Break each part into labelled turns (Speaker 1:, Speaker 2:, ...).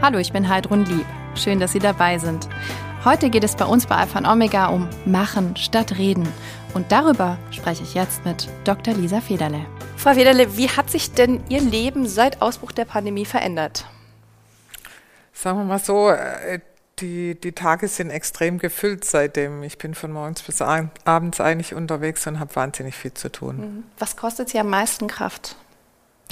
Speaker 1: Hallo, ich bin Heidrun Lieb. Schön, dass Sie dabei sind. Heute geht es bei uns bei Alpha und Omega um Machen statt Reden. Und darüber spreche ich jetzt mit Dr. Lisa Federle.
Speaker 2: Frau Federle, wie hat sich denn Ihr Leben seit Ausbruch der Pandemie verändert?
Speaker 3: Sagen wir mal so, äh, die, die Tage sind extrem gefüllt seitdem. Ich bin von morgens bis abends eigentlich unterwegs und habe wahnsinnig viel zu tun. Mhm.
Speaker 2: Was kostet Sie am meisten Kraft?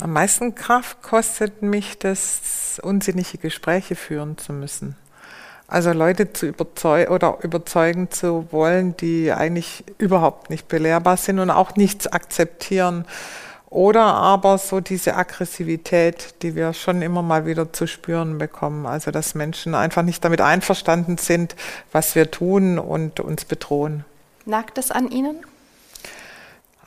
Speaker 3: Am meisten Kraft kostet mich das, unsinnige Gespräche führen zu müssen. Also Leute zu überzeugen oder überzeugen zu wollen, die eigentlich überhaupt nicht belehrbar sind und auch nichts akzeptieren. Oder aber so diese Aggressivität, die wir schon immer mal wieder zu spüren bekommen. Also dass Menschen einfach nicht damit einverstanden sind, was wir tun und uns bedrohen.
Speaker 2: Nagt es an Ihnen?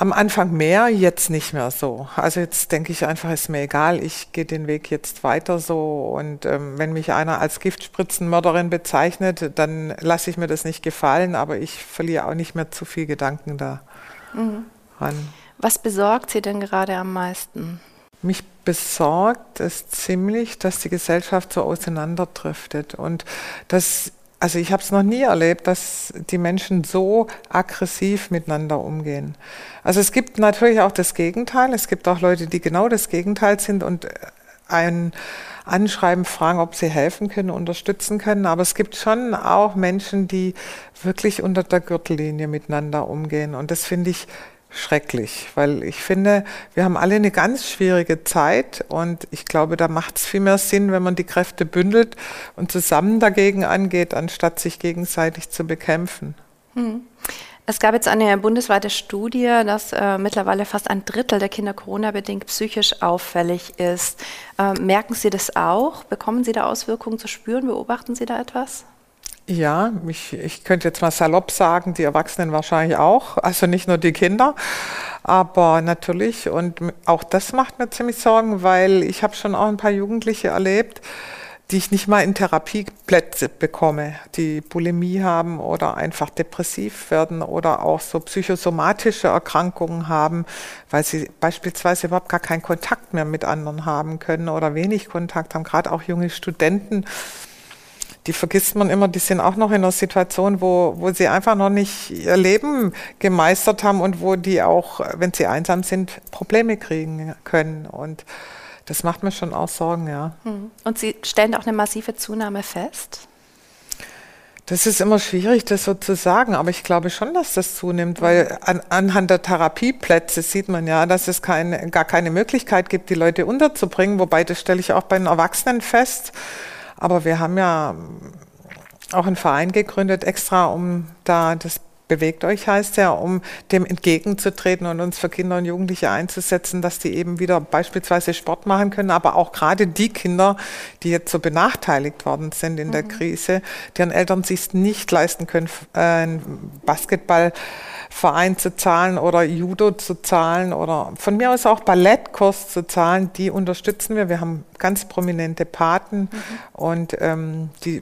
Speaker 3: Am Anfang mehr, jetzt nicht mehr so. Also jetzt denke ich einfach, ist mir egal, ich gehe den Weg jetzt weiter so. Und ähm, wenn mich einer als Giftspritzenmörderin bezeichnet, dann lasse ich mir das nicht gefallen, aber ich verliere auch nicht mehr zu viel Gedanken da mhm.
Speaker 2: Was besorgt Sie denn gerade am meisten?
Speaker 3: Mich besorgt es ziemlich, dass die Gesellschaft so auseinanderdriftet und dass also ich habe es noch nie erlebt, dass die Menschen so aggressiv miteinander umgehen. Also es gibt natürlich auch das Gegenteil. Es gibt auch Leute, die genau das Gegenteil sind und ein Anschreiben fragen, ob sie helfen können, unterstützen können. Aber es gibt schon auch Menschen, die wirklich unter der Gürtellinie miteinander umgehen. Und das finde ich schrecklich, weil ich finde, wir haben alle eine ganz schwierige Zeit und ich glaube, da macht es viel mehr Sinn, wenn man die Kräfte bündelt und zusammen dagegen angeht, anstatt sich gegenseitig zu bekämpfen. Hm.
Speaker 2: Es gab jetzt eine bundesweite Studie, dass äh, mittlerweile fast ein Drittel der Kinder Corona-bedingt psychisch auffällig ist. Äh, merken Sie das auch? Bekommen Sie da Auswirkungen zu spüren? Beobachten Sie da etwas?
Speaker 3: Ja, ich, ich könnte jetzt mal salopp sagen, die Erwachsenen wahrscheinlich auch, also nicht nur die Kinder, aber natürlich. Und auch das macht mir ziemlich Sorgen, weil ich habe schon auch ein paar Jugendliche erlebt, die ich nicht mal in Therapieplätze bekomme, die Bulimie haben oder einfach depressiv werden oder auch so psychosomatische Erkrankungen haben, weil sie beispielsweise überhaupt gar keinen Kontakt mehr mit anderen haben können oder wenig Kontakt haben, gerade auch junge Studenten die vergisst man immer, die sind auch noch in einer Situation, wo, wo sie einfach noch nicht ihr Leben gemeistert haben und wo die auch, wenn sie einsam sind, Probleme kriegen können. Und das macht mir schon auch Sorgen, ja. Hm.
Speaker 2: Und Sie stellen auch eine massive Zunahme fest?
Speaker 3: Das ist immer schwierig, das so zu sagen, aber ich glaube schon, dass das zunimmt, weil an, anhand der Therapieplätze sieht man ja, dass es keine, gar keine Möglichkeit gibt, die Leute unterzubringen, wobei das stelle ich auch bei den Erwachsenen fest. Aber wir haben ja auch einen Verein gegründet, extra um da das Bewegt euch heißt ja, um dem entgegenzutreten und uns für Kinder und Jugendliche einzusetzen, dass die eben wieder beispielsweise Sport machen können, aber auch gerade die Kinder, die jetzt so benachteiligt worden sind in mhm. der Krise, deren Eltern sich nicht leisten können, äh, einen Basketballverein zu zahlen oder Judo zu zahlen oder von mir aus auch Ballettkurs zu zahlen, die unterstützen wir. Wir haben ganz prominente Paten mhm. und ähm, die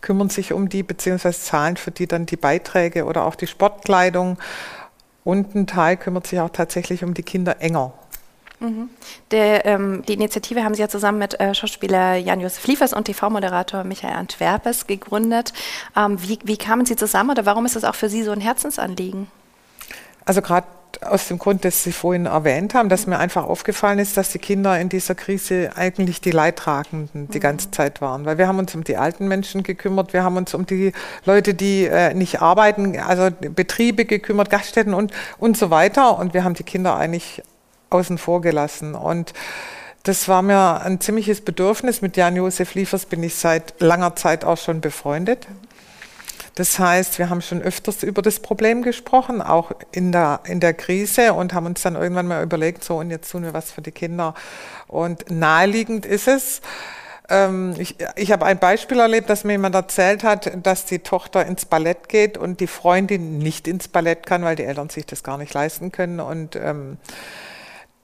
Speaker 3: kümmern sich um die, beziehungsweise zahlen für die dann die Beiträge oder auch die Sportkleidung. Und ein Teil kümmert sich auch tatsächlich um die Kinder enger.
Speaker 2: Mhm. Der, ähm, die Initiative haben Sie ja zusammen mit äh, Schauspieler Jan-Josef Liefers und TV-Moderator Michael Antwerpes gegründet. Ähm, wie, wie kamen Sie zusammen oder warum ist das auch für Sie so ein Herzensanliegen?
Speaker 3: Also gerade aus dem Grund, dass Sie vorhin erwähnt haben, dass mir einfach aufgefallen ist, dass die Kinder in dieser Krise eigentlich die Leidtragenden die ganze mhm. Zeit waren. Weil wir haben uns um die alten Menschen gekümmert, wir haben uns um die Leute, die äh, nicht arbeiten, also Betriebe gekümmert, Gaststätten und, und so weiter. Und wir haben die Kinder eigentlich außen vor gelassen. Und das war mir ein ziemliches Bedürfnis. Mit Jan-Josef Liefers bin ich seit langer Zeit auch schon befreundet. Das heißt, wir haben schon öfters über das Problem gesprochen, auch in der, in der Krise und haben uns dann irgendwann mal überlegt, so und jetzt tun wir was für die Kinder. Und naheliegend ist es, ähm, ich, ich habe ein Beispiel erlebt, dass mir jemand erzählt hat, dass die Tochter ins Ballett geht und die Freundin nicht ins Ballett kann, weil die Eltern sich das gar nicht leisten können. Und ähm,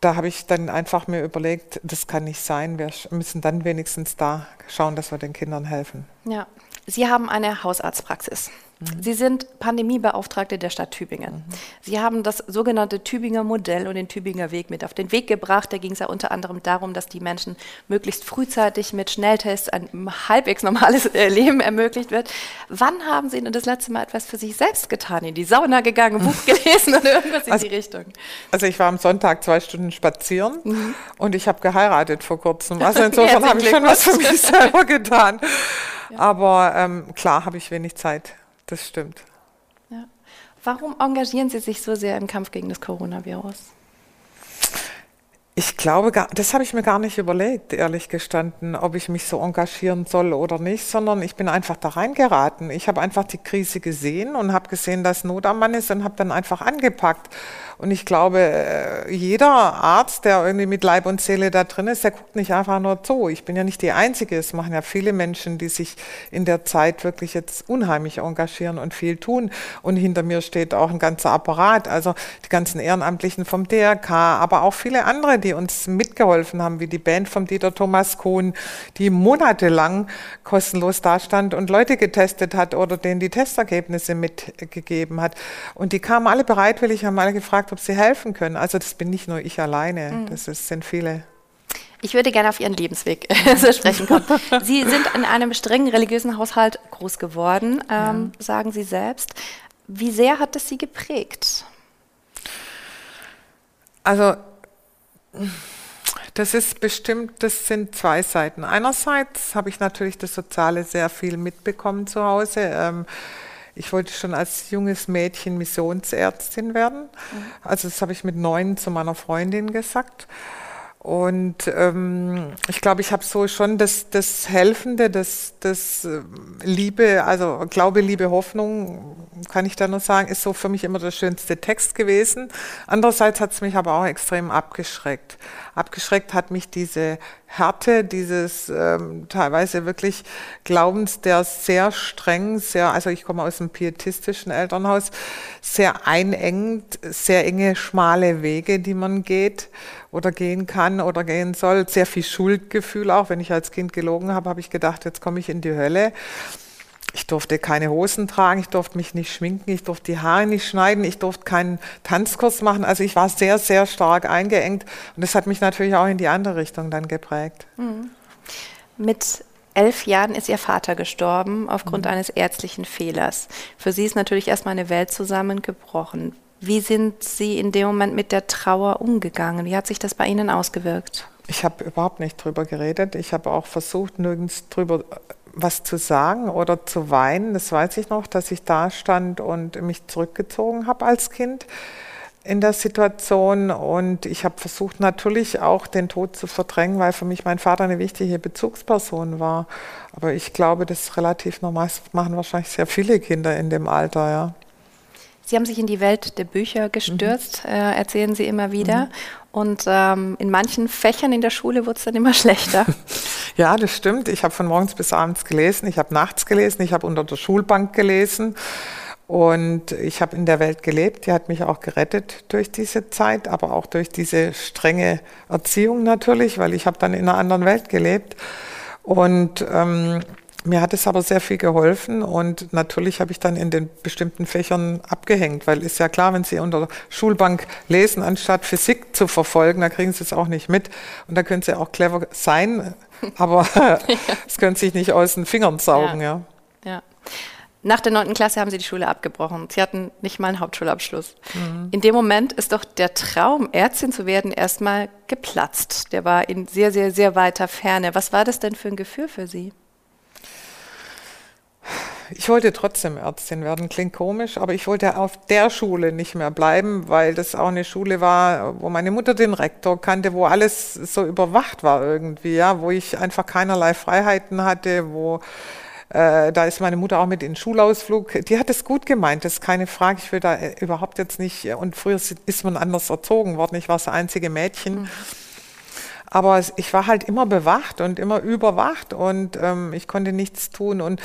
Speaker 3: da habe ich dann einfach mir überlegt, das kann nicht sein. Wir müssen dann wenigstens da schauen, dass wir den Kindern helfen.
Speaker 2: Ja, Sie haben eine Hausarztpraxis. Sie sind Pandemiebeauftragte der Stadt Tübingen. Mhm. Sie haben das sogenannte Tübinger Modell und den Tübinger Weg mit auf den Weg gebracht. Da ging es ja unter anderem darum, dass die Menschen möglichst frühzeitig mit Schnelltests ein halbwegs normales äh, Leben ermöglicht wird. Wann haben Sie denn das letzte Mal etwas für sich selbst getan? In die Sauna gegangen, ein Buch gelesen oder irgendwas in
Speaker 3: also,
Speaker 2: die Richtung?
Speaker 3: Also ich war am Sonntag zwei Stunden spazieren mhm. und ich habe geheiratet vor kurzem. Also insofern habe ich schon was für mich selber getan. Ja. Aber ähm, klar habe ich wenig Zeit das stimmt.
Speaker 2: Ja. Warum engagieren Sie sich so sehr im Kampf gegen das Coronavirus?
Speaker 3: Ich glaube, das habe ich mir gar nicht überlegt, ehrlich gestanden, ob ich mich so engagieren soll oder nicht, sondern ich bin einfach da reingeraten. Ich habe einfach die Krise gesehen und habe gesehen, dass Not am Mann ist und habe dann einfach angepackt. Und ich glaube, äh, jeder Arzt, der irgendwie mit Leib und Seele da drin ist, der guckt nicht einfach nur zu. Ich bin ja nicht die Einzige. Es machen ja viele Menschen, die sich in der Zeit wirklich jetzt unheimlich engagieren und viel tun. Und hinter mir steht auch ein ganzer Apparat, also die ganzen Ehrenamtlichen vom DRK, aber auch viele andere, die uns mitgeholfen haben, wie die Band vom Dieter Thomas Kohn, die monatelang kostenlos dastand und Leute getestet hat oder denen die Testergebnisse mitgegeben hat. Und die kamen alle bereitwillig, haben alle gefragt, ob sie helfen können. Also das bin nicht nur ich alleine, mhm. das ist, sind viele.
Speaker 2: Ich würde gerne auf Ihren Lebensweg zu sprechen kommen. Sie sind in einem strengen religiösen Haushalt groß geworden, ähm, ja. sagen Sie selbst. Wie sehr hat es Sie geprägt?
Speaker 3: Also das ist bestimmt, das sind zwei Seiten. Einerseits habe ich natürlich das Soziale sehr viel mitbekommen zu Hause. Ähm, ich wollte schon als junges Mädchen Missionsärztin werden. Mhm. Also das habe ich mit neun zu meiner Freundin gesagt. Und ähm, ich glaube, ich habe so schon das, das Helfende, das, das äh, Liebe, also Glaube, Liebe, Hoffnung, kann ich da nur sagen, ist so für mich immer der schönste Text gewesen. Andererseits hat es mich aber auch extrem abgeschreckt. Abgeschreckt hat mich diese Härte, dieses ähm, teilweise wirklich Glaubens, der sehr streng, sehr, also ich komme aus einem pietistischen Elternhaus, sehr einengend, sehr enge, schmale Wege, die man geht oder gehen kann oder gehen soll. Sehr viel Schuldgefühl auch. Wenn ich als Kind gelogen habe, habe ich gedacht, jetzt komme ich in die Hölle. Ich durfte keine Hosen tragen, ich durfte mich nicht schminken, ich durfte die Haare nicht schneiden, ich durfte keinen Tanzkurs machen. Also ich war sehr, sehr stark eingeengt und das hat mich natürlich auch in die andere Richtung dann geprägt. Mhm.
Speaker 2: Mit elf Jahren ist ihr Vater gestorben aufgrund mhm. eines ärztlichen Fehlers. Für sie ist natürlich erstmal eine Welt zusammengebrochen. Wie sind Sie in dem Moment mit der Trauer umgegangen? Wie hat sich das bei Ihnen ausgewirkt?
Speaker 3: Ich habe überhaupt nicht drüber geredet. Ich habe auch versucht, nirgends drüber was zu sagen oder zu weinen. Das weiß ich noch, dass ich da stand und mich zurückgezogen habe als Kind in der Situation. Und ich habe versucht natürlich auch den Tod zu verdrängen, weil für mich mein Vater eine wichtige Bezugsperson war. Aber ich glaube, das ist relativ normal. Das machen wahrscheinlich sehr viele Kinder in dem Alter, ja.
Speaker 2: Sie haben sich in die Welt der Bücher gestürzt, mhm. äh, erzählen Sie immer wieder. Mhm. Und ähm, in manchen Fächern in der Schule wurde es dann immer schlechter.
Speaker 3: ja, das stimmt. Ich habe von morgens bis abends gelesen, ich habe nachts gelesen, ich habe unter der Schulbank gelesen. Und ich habe in der Welt gelebt, die hat mich auch gerettet durch diese Zeit, aber auch durch diese strenge Erziehung natürlich, weil ich habe dann in einer anderen Welt gelebt. Und ähm, mir hat es aber sehr viel geholfen und natürlich habe ich dann in den bestimmten Fächern abgehängt, weil ist ja klar, wenn Sie unter der Schulbank lesen, anstatt Physik zu verfolgen, da kriegen Sie es auch nicht mit und da können Sie auch clever sein, aber es können sich nicht aus den Fingern saugen. Ja.
Speaker 2: ja. ja. Nach der neunten Klasse haben Sie die Schule abgebrochen. Sie hatten nicht mal einen Hauptschulabschluss. Mhm. In dem Moment ist doch der Traum, Ärztin zu werden, erstmal geplatzt. Der war in sehr, sehr, sehr weiter Ferne. Was war das denn für ein Gefühl für Sie?
Speaker 3: Ich wollte trotzdem Ärztin werden, klingt komisch, aber ich wollte auf der Schule nicht mehr bleiben, weil das auch eine Schule war, wo meine Mutter den Rektor kannte, wo alles so überwacht war irgendwie, ja, wo ich einfach keinerlei Freiheiten hatte, wo äh, da ist meine Mutter auch mit in den Schulausflug. Die hat es gut gemeint, das ist keine Frage. Ich will da äh, überhaupt jetzt nicht. Und früher ist man anders erzogen worden. Ich war das einzige Mädchen. Mhm. Aber ich war halt immer bewacht und immer überwacht und ähm, ich konnte nichts tun. Und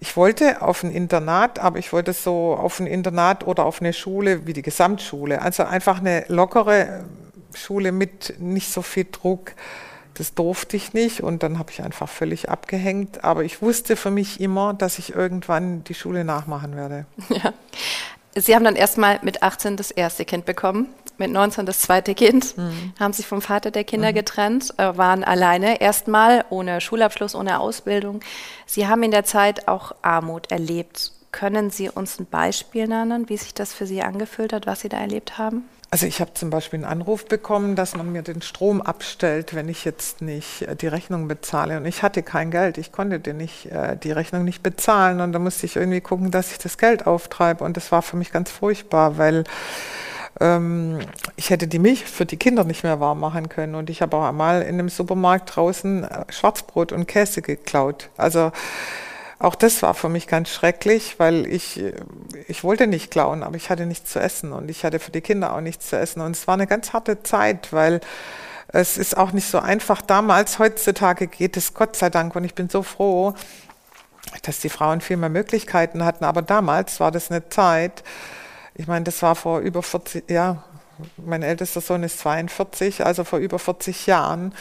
Speaker 3: ich wollte auf ein Internat, aber ich wollte so auf ein Internat oder auf eine Schule wie die Gesamtschule. Also einfach eine lockere Schule mit nicht so viel Druck. Das durfte ich nicht und dann habe ich einfach völlig abgehängt. Aber ich wusste für mich immer, dass ich irgendwann die Schule nachmachen werde.
Speaker 2: Ja. Sie haben dann erstmal mit 18 das erste Kind bekommen, mit 19 das zweite Kind, mhm. haben sich vom Vater der Kinder mhm. getrennt, äh, waren alleine erstmal, ohne Schulabschluss, ohne Ausbildung. Sie haben in der Zeit auch Armut erlebt. Können Sie uns ein Beispiel nennen, wie sich das für Sie angefühlt hat, was Sie da erlebt haben?
Speaker 3: Also ich habe zum Beispiel einen Anruf bekommen, dass man mir den Strom abstellt, wenn ich jetzt nicht äh, die Rechnung bezahle. Und ich hatte kein Geld, ich konnte den nicht, äh, die Rechnung nicht bezahlen. Und da musste ich irgendwie gucken, dass ich das Geld auftreibe. Und das war für mich ganz furchtbar, weil ähm, ich hätte die Milch für die Kinder nicht mehr warm machen können. Und ich habe auch einmal in einem Supermarkt draußen äh, Schwarzbrot und Käse geklaut. Also auch das war für mich ganz schrecklich, weil ich, ich wollte nicht klauen, aber ich hatte nichts zu essen und ich hatte für die Kinder auch nichts zu essen. Und es war eine ganz harte Zeit, weil es ist auch nicht so einfach damals. Heutzutage geht es Gott sei Dank und ich bin so froh, dass die Frauen viel mehr Möglichkeiten hatten. Aber damals war das eine Zeit, ich meine, das war vor über 40, ja, mein ältester Sohn ist 42, also vor über 40 Jahren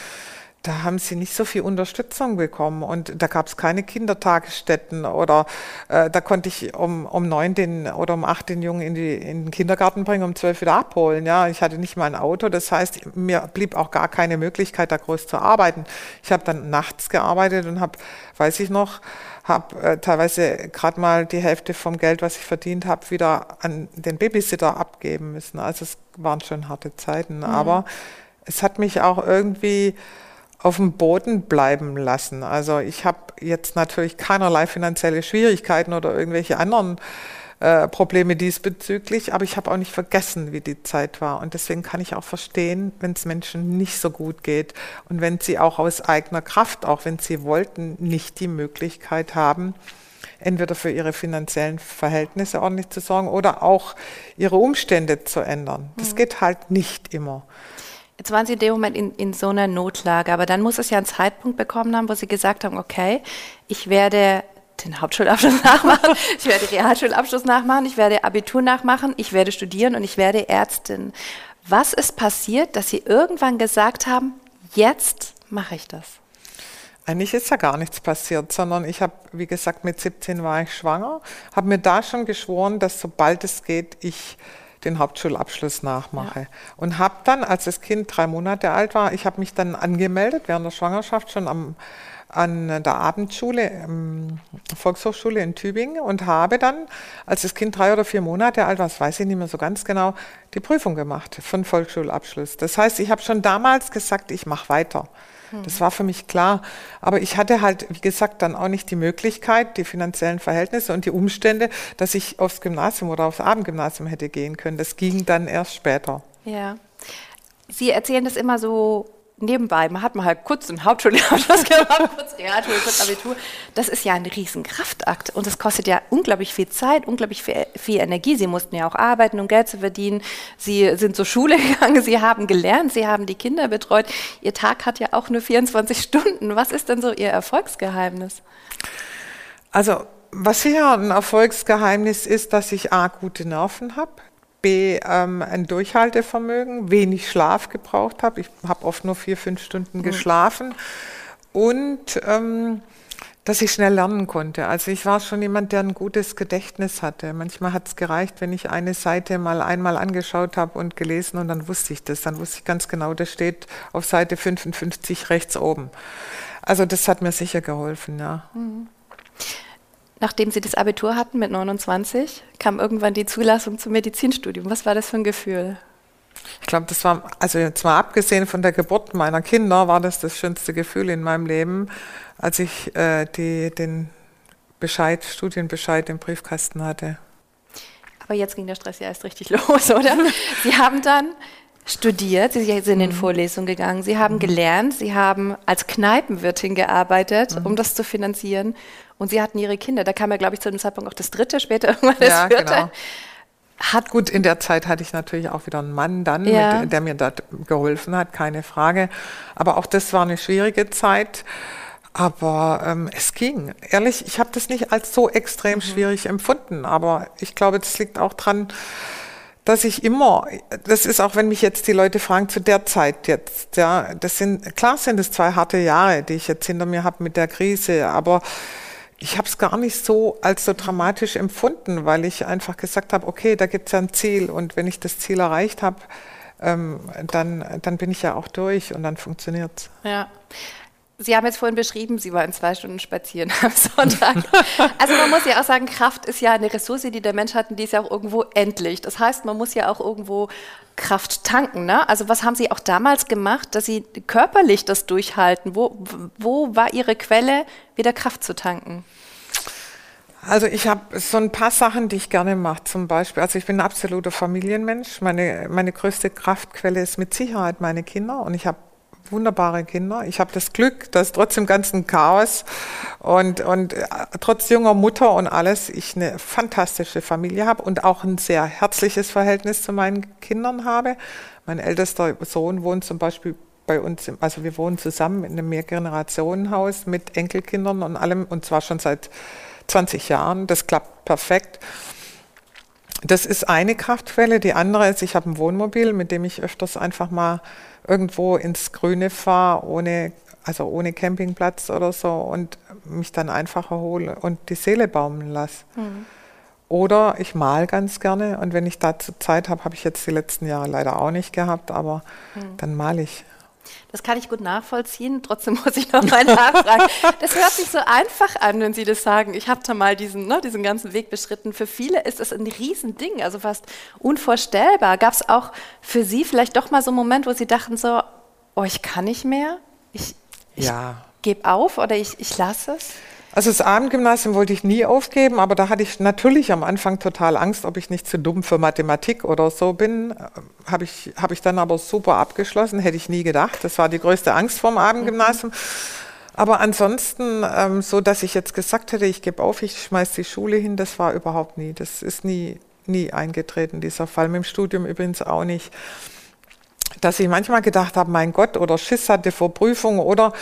Speaker 3: da haben sie nicht so viel Unterstützung bekommen und da gab es keine Kindertagesstätten oder äh, da konnte ich um, um neun den oder um acht den Jungen in, die, in den Kindergarten bringen, um zwölf wieder abholen. Ja, ich hatte nicht mal ein Auto, das heißt, mir blieb auch gar keine Möglichkeit, da groß zu arbeiten. Ich habe dann nachts gearbeitet und habe, weiß ich noch, habe äh, teilweise gerade mal die Hälfte vom Geld, was ich verdient habe, wieder an den Babysitter abgeben müssen. Also es waren schon harte Zeiten, mhm. aber es hat mich auch irgendwie auf dem Boden bleiben lassen. Also ich habe jetzt natürlich keinerlei finanzielle Schwierigkeiten oder irgendwelche anderen äh, Probleme diesbezüglich, aber ich habe auch nicht vergessen, wie die Zeit war. Und deswegen kann ich auch verstehen, wenn es Menschen nicht so gut geht und wenn sie auch aus eigener Kraft, auch wenn sie wollten, nicht die Möglichkeit haben, entweder für ihre finanziellen Verhältnisse ordentlich zu sorgen oder auch ihre Umstände zu ändern. Das mhm. geht halt nicht immer.
Speaker 2: Jetzt waren Sie in dem Moment in, in so einer Notlage, aber dann muss es ja einen Zeitpunkt bekommen haben, wo Sie gesagt haben, okay, ich werde den Hauptschulabschluss nachmachen, ich werde Realschulabschluss nachmachen, ich werde Abitur nachmachen, ich werde studieren und ich werde Ärztin. Was ist passiert, dass Sie irgendwann gesagt haben, jetzt mache ich das?
Speaker 3: Eigentlich ist ja gar nichts passiert, sondern ich habe, wie gesagt, mit 17 war ich schwanger, habe mir da schon geschworen, dass sobald es geht, ich den Hauptschulabschluss nachmache. Ja. Und habe dann, als das Kind drei Monate alt war, ich habe mich dann angemeldet während der Schwangerschaft schon am, an der Abendschule, ähm, Volkshochschule in Tübingen und habe dann, als das Kind drei oder vier Monate alt war, das weiß ich nicht mehr so ganz genau, die Prüfung gemacht von Volksschulabschluss. Das heißt, ich habe schon damals gesagt, ich mache weiter. Das war für mich klar. Aber ich hatte halt, wie gesagt, dann auch nicht die Möglichkeit, die finanziellen Verhältnisse und die Umstände, dass ich aufs Gymnasium oder aufs Abendgymnasium hätte gehen können. Das ging dann erst später.
Speaker 2: Ja. Sie erzählen das immer so nebenbei, man hat mal halt kurz einen Hauptschulabschluss gemacht, kurz Realschule, kurz Abitur. Das ist ja ein Riesenkraftakt und das kostet ja unglaublich viel Zeit, unglaublich viel, viel, Energie. Sie mussten ja auch arbeiten, um Geld zu verdienen. Sie sind zur Schule gegangen, Sie haben gelernt, Sie haben die Kinder betreut. Ihr Tag hat ja auch nur 24 Stunden. Was ist denn so Ihr Erfolgsgeheimnis?
Speaker 3: Also was sicher ein Erfolgsgeheimnis ist, dass ich A, gute Nerven habe, B, ähm, ein Durchhaltevermögen, wenig Schlaf gebraucht habe. Ich habe oft nur vier, fünf Stunden mhm. geschlafen. Und ähm, dass ich schnell lernen konnte. Also ich war schon jemand, der ein gutes Gedächtnis hatte. Manchmal hat es gereicht, wenn ich eine Seite mal einmal angeschaut habe und gelesen und dann wusste ich das. Dann wusste ich ganz genau, das steht auf Seite 55 rechts oben. Also das hat mir sicher geholfen, ja. Mhm.
Speaker 2: Nachdem Sie das Abitur hatten mit 29, kam irgendwann die Zulassung zum Medizinstudium. Was war das für ein Gefühl?
Speaker 3: Ich glaube, das war, also jetzt mal abgesehen von der Geburt meiner Kinder, war das das schönste Gefühl in meinem Leben, als ich äh, die, den Bescheid, Studienbescheid im Briefkasten hatte.
Speaker 2: Aber jetzt ging der Stress ja erst richtig los, oder? Sie haben dann studiert, Sie sind in den mhm. Vorlesungen gegangen, Sie haben mhm. gelernt, Sie haben als Kneipenwirtin gearbeitet, mhm. um das zu finanzieren. Und sie hatten ihre Kinder. Da kam ja, glaube ich, zu dem Zeitpunkt auch das dritte, später irgendwann das ja, vierte. Genau.
Speaker 3: Hat gut, in der Zeit hatte ich natürlich auch wieder einen Mann dann, ja. mit, der mir da geholfen hat, keine Frage. Aber auch das war eine schwierige Zeit. Aber ähm, es ging. Ehrlich, ich habe das nicht als so extrem mhm. schwierig empfunden. Aber ich glaube, das liegt auch dran, dass ich immer, das ist auch, wenn mich jetzt die Leute fragen, zu der Zeit jetzt, ja, das sind, klar sind es zwei harte Jahre, die ich jetzt hinter mir habe mit der Krise, aber ich habe es gar nicht so als so dramatisch empfunden, weil ich einfach gesagt habe, okay, da gibt es ja ein Ziel und wenn ich das Ziel erreicht habe, ähm, dann, dann bin ich ja auch durch und dann funktioniert es.
Speaker 2: Ja. Sie haben jetzt vorhin beschrieben, Sie waren zwei Stunden spazieren am Sonntag. Also man muss ja auch sagen, Kraft ist ja eine Ressource, die der Mensch hat und die ist ja auch irgendwo endlich. Das heißt, man muss ja auch irgendwo Kraft tanken. Ne? Also was haben Sie auch damals gemacht, dass Sie körperlich das durchhalten? Wo, wo war Ihre Quelle, wieder Kraft zu tanken?
Speaker 3: Also ich habe so ein paar Sachen, die ich gerne mache. Zum Beispiel, also ich bin ein absoluter Familienmensch. Meine, meine größte Kraftquelle ist mit Sicherheit meine Kinder und ich habe wunderbare Kinder. Ich habe das Glück, dass trotz dem ganzen Chaos und, und äh, trotz junger Mutter und alles, ich eine fantastische Familie habe und auch ein sehr herzliches Verhältnis zu meinen Kindern habe. Mein ältester Sohn wohnt zum Beispiel bei uns, also wir wohnen zusammen in einem Mehrgenerationenhaus mit Enkelkindern und allem und zwar schon seit 20 Jahren. Das klappt perfekt. Das ist eine Kraftquelle. Die andere ist, ich habe ein Wohnmobil, mit dem ich öfters einfach mal irgendwo ins Grüne fahre, ohne, also ohne Campingplatz oder so und mich dann einfach erhole und die Seele baumeln lasse. Mhm. Oder ich mal ganz gerne und wenn ich dazu Zeit habe, habe ich jetzt die letzten Jahre leider auch nicht gehabt, aber mhm. dann male ich.
Speaker 2: Das kann ich gut nachvollziehen. Trotzdem muss ich noch mal nachfragen. Das hört sich so einfach an, wenn Sie das sagen. Ich habe da mal diesen, ne, diesen ganzen Weg beschritten. Für viele ist das ein Riesending, also fast unvorstellbar. Gab es auch für Sie vielleicht doch mal so einen Moment, wo Sie dachten so, oh, ich kann nicht mehr? Ich, ich ja. gebe auf oder ich, ich lasse es?
Speaker 3: Also das Abendgymnasium wollte ich nie aufgeben, aber da hatte ich natürlich am Anfang total Angst, ob ich nicht zu dumm für Mathematik oder so bin. Habe ich, hab ich dann aber super abgeschlossen, hätte ich nie gedacht. Das war die größte Angst vorm Abendgymnasium. Aber ansonsten, ähm, so dass ich jetzt gesagt hätte, ich gebe auf, ich schmeiße die Schule hin, das war überhaupt nie. Das ist nie, nie eingetreten, dieser Fall. Mit dem Studium übrigens auch nicht dass ich manchmal gedacht habe, mein Gott, oder Schiss hatte vor Prüfungen oder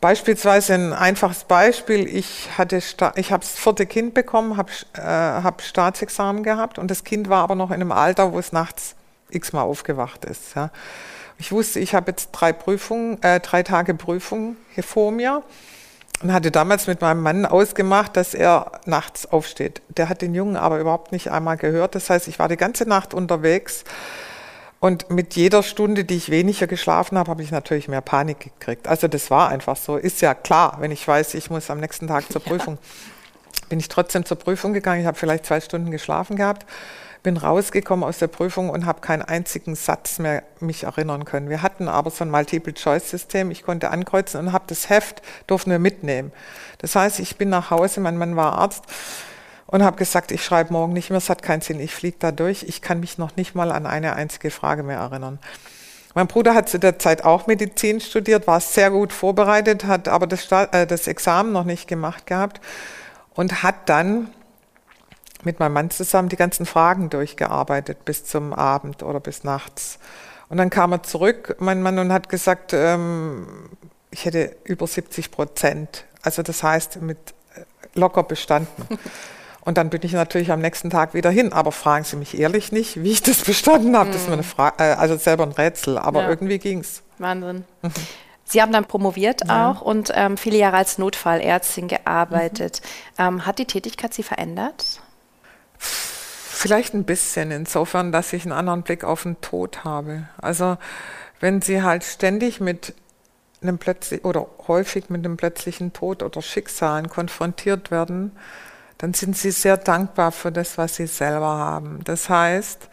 Speaker 3: beispielsweise ein einfaches Beispiel, ich hatte, ich habe das vierte Kind bekommen, habe äh, hab Staatsexamen gehabt und das Kind war aber noch in einem Alter, wo es nachts x-mal aufgewacht ist. Ja. Ich wusste, ich habe jetzt drei Prüfungen, äh, drei Tage Prüfung hier vor mir und hatte damals mit meinem Mann ausgemacht, dass er nachts aufsteht. Der hat den Jungen aber überhaupt nicht einmal gehört. Das heißt, ich war die ganze Nacht unterwegs und mit jeder Stunde, die ich weniger geschlafen habe, habe ich natürlich mehr Panik gekriegt. Also das war einfach so. Ist ja klar, wenn ich weiß, ich muss am nächsten Tag zur Prüfung. Ja. Bin ich trotzdem zur Prüfung gegangen. Ich habe vielleicht zwei Stunden geschlafen gehabt, bin rausgekommen aus der Prüfung und habe keinen einzigen Satz mehr mich erinnern können. Wir hatten aber so ein Multiple-Choice-System. Ich konnte ankreuzen und habe das Heft, durften wir mitnehmen. Das heißt, ich bin nach Hause, mein Mann war Arzt, und habe gesagt, ich schreibe morgen nicht mehr, es hat keinen Sinn, ich fliege da durch, ich kann mich noch nicht mal an eine einzige Frage mehr erinnern. Mein Bruder hat zu der Zeit auch Medizin studiert, war sehr gut vorbereitet, hat aber das, äh, das Examen noch nicht gemacht gehabt und hat dann mit meinem Mann zusammen die ganzen Fragen durchgearbeitet bis zum Abend oder bis nachts. Und dann kam er zurück, mein Mann, und hat gesagt, ähm, ich hätte über 70 Prozent. Also das heißt, mit äh, locker bestanden. Und dann bin ich natürlich am nächsten Tag wieder hin. Aber fragen Sie mich ehrlich nicht, wie ich das bestanden habe. Mhm. Das ist mir eine Frage, äh, also selber ein Rätsel, aber ja. irgendwie es.
Speaker 2: Wahnsinn. Mhm. Sie haben dann promoviert ja. auch und ähm, viele Jahre als Notfallärztin gearbeitet. Mhm. Ähm, hat die Tätigkeit Sie verändert?
Speaker 3: Vielleicht ein bisschen, insofern, dass ich einen anderen Blick auf den Tod habe. Also wenn Sie halt ständig mit einem plötzlich oder häufig mit einem plötzlichen Tod oder Schicksalen konfrontiert werden, dann sind sie sehr dankbar für das, was sie selber haben. Das heißt,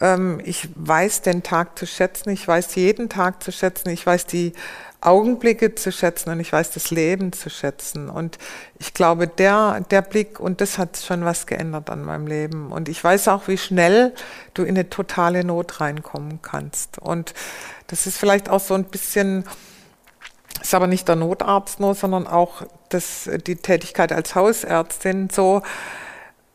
Speaker 3: ähm, ich weiß den Tag zu schätzen, ich weiß jeden Tag zu schätzen, ich weiß die Augenblicke zu schätzen und ich weiß das Leben zu schätzen. Und ich glaube, der, der Blick, und das hat schon was geändert an meinem Leben. Und ich weiß auch, wie schnell du in eine totale Not reinkommen kannst. Und das ist vielleicht auch so ein bisschen ist aber nicht der Notarzt nur, sondern auch das, die Tätigkeit als Hausärztin so.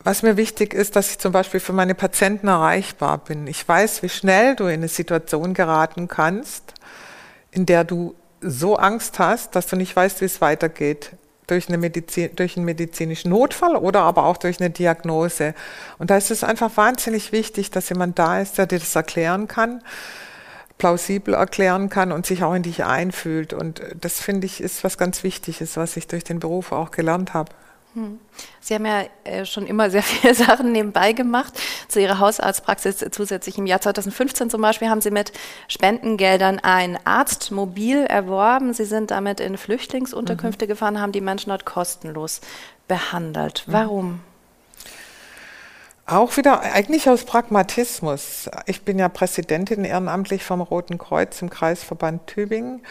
Speaker 3: Was mir wichtig ist, dass ich zum Beispiel für meine Patienten erreichbar bin. Ich weiß, wie schnell du in eine Situation geraten kannst, in der du so Angst hast, dass du nicht weißt, wie es weitergeht. durch, eine Medizin, durch einen medizinischen Notfall oder aber auch durch eine Diagnose. Und da ist es einfach wahnsinnig wichtig, dass jemand da ist, der dir das erklären kann, plausibel erklären kann und sich auch in dich einfühlt. Und das finde ich ist was ganz Wichtiges, was ich durch den Beruf auch gelernt habe.
Speaker 2: Hm. Sie haben ja äh, schon immer sehr viele Sachen nebenbei gemacht. Zu Ihrer Hausarztpraxis zusätzlich im Jahr 2015 zum Beispiel haben Sie mit Spendengeldern ein Arztmobil erworben. Sie sind damit in Flüchtlingsunterkünfte mhm. gefahren, haben die Menschen dort kostenlos behandelt. Mhm.
Speaker 3: Auch wieder eigentlich aus Pragmatismus. Ich bin ja Präsidentin ehrenamtlich vom Roten Kreuz im Kreisverband Tübingen.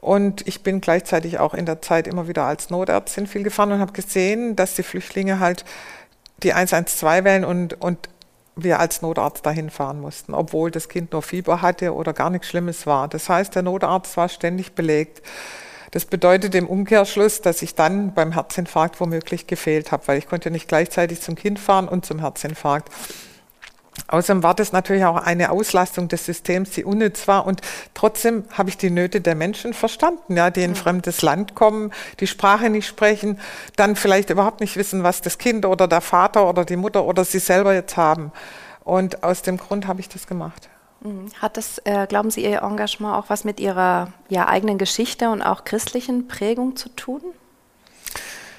Speaker 3: Und ich bin gleichzeitig auch in der Zeit immer wieder als Notärztin viel gefahren und habe gesehen, dass die Flüchtlinge halt die 112 wählen und, und wir als Notarzt dahin fahren mussten, obwohl das Kind nur Fieber hatte oder gar nichts Schlimmes war. Das heißt, der Notarzt war ständig belegt. Das bedeutet im Umkehrschluss, dass ich dann beim Herzinfarkt womöglich gefehlt habe, weil ich konnte nicht gleichzeitig zum Kind fahren und zum Herzinfarkt. Außerdem war das natürlich auch eine Auslastung des Systems, die unnütz war. Und trotzdem habe ich die Nöte der Menschen verstanden, ja, die in ein fremdes Land kommen, die Sprache nicht sprechen, dann vielleicht überhaupt nicht wissen, was das Kind oder der Vater oder die Mutter oder sie selber jetzt haben. Und aus dem Grund habe ich das gemacht.
Speaker 2: Mhm. Hat das, äh, glauben Sie, Ihr Engagement auch was mit Ihrer ja, eigenen Geschichte und auch christlichen Prägung zu tun?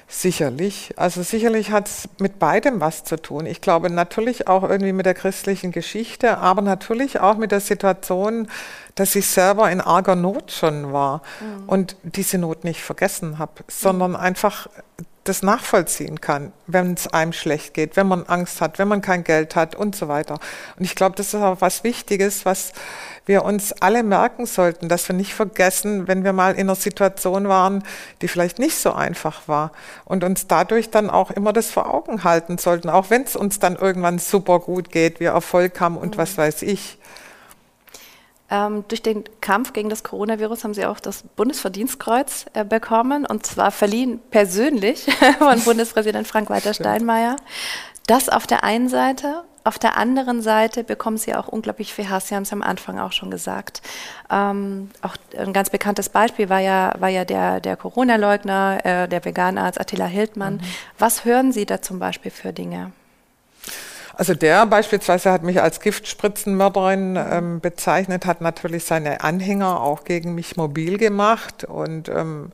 Speaker 3: Sicherlich. Also sicherlich hat es mit beidem was zu tun. Ich glaube natürlich auch irgendwie mit der christlichen Geschichte, aber natürlich auch mit der Situation, dass ich selber in arger Not schon war mhm. und diese Not nicht vergessen habe, sondern mhm. einfach das nachvollziehen kann, wenn es einem schlecht geht, wenn man Angst hat, wenn man kein Geld hat und so weiter. Und ich glaube, das ist auch was Wichtiges, was wir uns alle merken sollten, dass wir nicht vergessen, wenn wir mal in einer Situation waren, die vielleicht nicht so einfach war und uns dadurch dann auch immer das vor Augen halten sollten, auch wenn es uns dann irgendwann super gut geht, wir Erfolg haben und mhm. was weiß ich.
Speaker 2: Ähm, durch den Kampf gegen das Coronavirus haben Sie auch das Bundesverdienstkreuz äh, bekommen und zwar verliehen persönlich von Bundespräsident Frank-Walter Steinmeier. Das auf der einen Seite. Auf der anderen Seite bekommen Sie auch unglaublich viel Hass. Sie haben es am Anfang auch schon gesagt. Ähm, auch ein ganz bekanntes Beispiel war ja, war ja der, der Corona-Leugner, äh, der Veganarzt Attila Hildmann. Mhm. Was hören Sie da zum Beispiel für Dinge?
Speaker 3: Also der beispielsweise hat mich als Giftspritzenmörderin ähm, bezeichnet, hat natürlich seine Anhänger auch gegen mich mobil gemacht und ähm,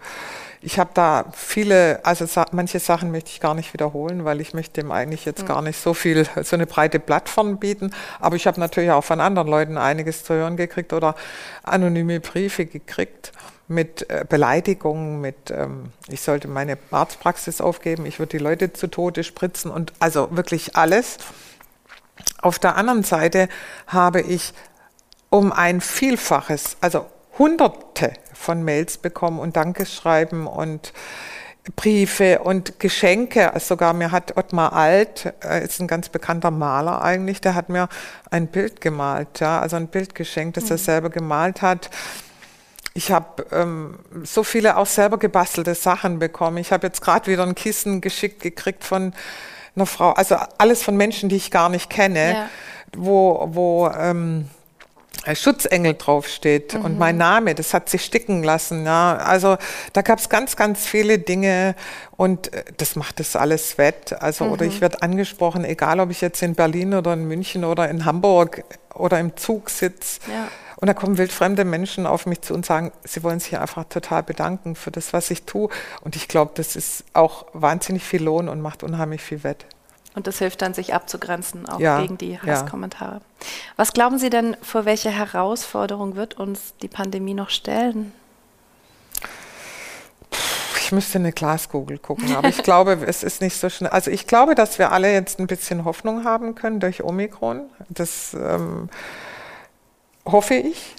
Speaker 3: ich habe da viele, also sa manche Sachen möchte ich gar nicht wiederholen, weil ich möchte dem eigentlich jetzt mhm. gar nicht so viel, so eine breite Plattform bieten. Aber ich habe natürlich auch von anderen Leuten einiges zu hören gekriegt oder anonyme Briefe gekriegt mit äh, Beleidigungen, mit ähm, ich sollte meine Arztpraxis aufgeben, ich würde die Leute zu Tode spritzen und also wirklich alles. Auf der anderen Seite habe ich um ein Vielfaches, also Hunderte von Mails bekommen und Dankeschreiben und Briefe und Geschenke. Sogar mir hat Ottmar Alt, äh, ist ein ganz bekannter Maler eigentlich, der hat mir ein Bild gemalt, ja, also ein Bild geschenkt, das mhm. er selber gemalt hat. Ich habe ähm, so viele auch selber gebastelte Sachen bekommen. Ich habe jetzt gerade wieder ein Kissen geschickt gekriegt von einer Frau, also alles von Menschen, die ich gar nicht kenne, ja. wo, wo ähm, Schutzengel draufsteht mhm. und mein Name, das hat sich sticken lassen. Ja. Also da gab es ganz, ganz viele Dinge und äh, das macht das alles wett. Also mhm. oder ich werde angesprochen, egal ob ich jetzt in Berlin oder in München oder in Hamburg oder im Zug sitze. Ja. Und da kommen wildfremde Menschen auf mich zu und sagen, sie wollen sich einfach total bedanken für das, was ich tue. Und ich glaube, das ist auch wahnsinnig viel Lohn und macht unheimlich viel wett.
Speaker 2: Und das hilft dann, sich abzugrenzen, auch ja, gegen die Hasskommentare. Ja. Was glauben Sie denn, vor welche Herausforderung wird uns die Pandemie noch stellen?
Speaker 3: Ich müsste eine Glaskugel gucken, aber ich glaube, es ist nicht so schnell. Also ich glaube, dass wir alle jetzt ein bisschen Hoffnung haben können durch Omikron. Das ähm, hoffe ich.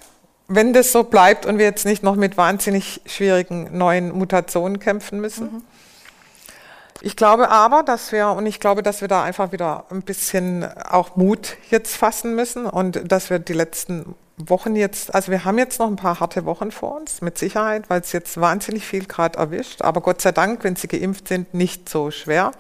Speaker 3: Wenn das so bleibt und wir jetzt nicht noch mit wahnsinnig schwierigen neuen Mutationen kämpfen müssen. Mhm. Ich glaube aber, dass wir, und ich glaube, dass wir da einfach wieder ein bisschen auch Mut jetzt fassen müssen und dass wir die letzten Wochen jetzt, also wir haben jetzt noch ein paar harte Wochen vor uns, mit Sicherheit, weil es jetzt wahnsinnig viel gerade erwischt, aber Gott sei Dank, wenn sie geimpft sind, nicht so schwer.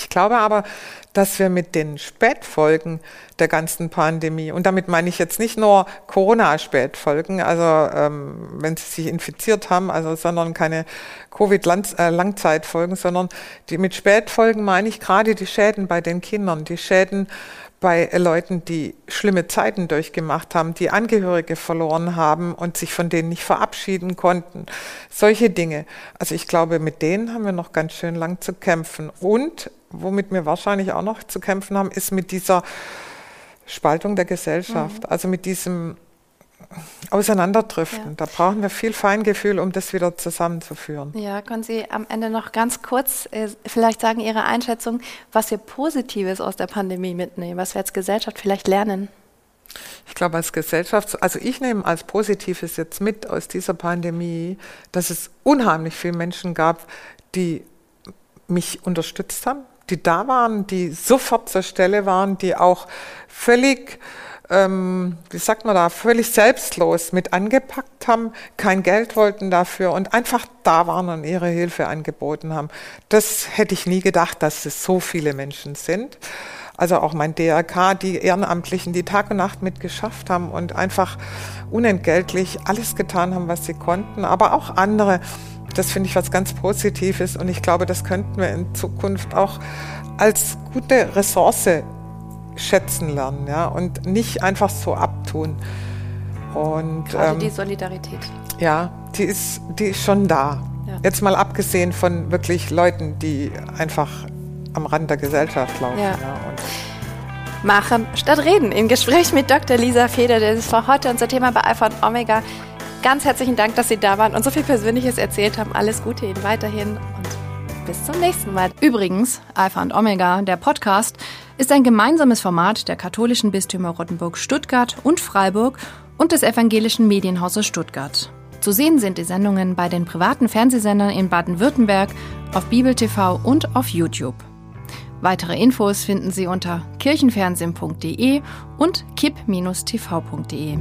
Speaker 3: Ich glaube aber, dass wir mit den Spätfolgen der ganzen Pandemie, und damit meine ich jetzt nicht nur Corona-Spätfolgen, also ähm, wenn sie sich infiziert haben, also sondern keine Covid-Langzeitfolgen, sondern die mit Spätfolgen meine ich gerade die Schäden bei den Kindern, die Schäden bei Leuten, die schlimme Zeiten durchgemacht haben, die Angehörige verloren haben und sich von denen nicht verabschieden konnten. Solche Dinge. Also ich glaube, mit denen haben wir noch ganz schön lang zu kämpfen. Und womit wir wahrscheinlich auch noch zu kämpfen haben, ist mit dieser Spaltung der Gesellschaft. Mhm. Also mit diesem Auseinanderdriften. Ja. Da brauchen wir viel Feingefühl, um das wieder zusammenzuführen.
Speaker 2: Ja, können Sie am Ende noch ganz kurz äh, vielleicht sagen, Ihre Einschätzung, was wir Positives aus der Pandemie mitnehmen, was wir als Gesellschaft vielleicht lernen?
Speaker 3: Ich glaube, als Gesellschaft, also ich nehme als Positives jetzt mit aus dieser Pandemie, dass es unheimlich viele Menschen gab, die mich unterstützt haben, die da waren, die sofort zur Stelle waren, die auch völlig ähm, wie sagt man da, völlig selbstlos mit angepackt haben, kein Geld wollten dafür und einfach da waren und ihre Hilfe angeboten haben. Das hätte ich nie gedacht, dass es so viele Menschen sind. Also auch mein DRK, die Ehrenamtlichen, die Tag und Nacht mitgeschafft haben und einfach unentgeltlich alles getan haben, was sie konnten, aber auch andere. Das finde ich was ganz Positives und ich glaube, das könnten wir in Zukunft auch als gute Ressource schätzen lernen ja, und nicht einfach so abtun.
Speaker 2: Und, Gerade ähm, die Solidarität.
Speaker 3: Ja, die ist, die ist schon da. Ja. Jetzt mal abgesehen von wirklich Leuten, die einfach am Rand der Gesellschaft laufen. Ja. Ja,
Speaker 2: Machen statt reden. Im Gespräch mit Dr. Lisa Feder, das ist für heute unser Thema bei Alpha und Omega. Ganz herzlichen Dank, dass Sie da waren und so viel Persönliches erzählt haben. Alles Gute Ihnen weiterhin und bis zum nächsten Mal.
Speaker 1: Übrigens, Alpha und Omega, der Podcast, ist ein gemeinsames Format der katholischen Bistümer Rottenburg Stuttgart und Freiburg und des evangelischen Medienhauses Stuttgart. Zu sehen sind die Sendungen bei den privaten Fernsehsendern in Baden-Württemberg, auf Bibel TV und auf YouTube. Weitere Infos finden Sie unter kirchenfernsehen.de und kipp-tv.de.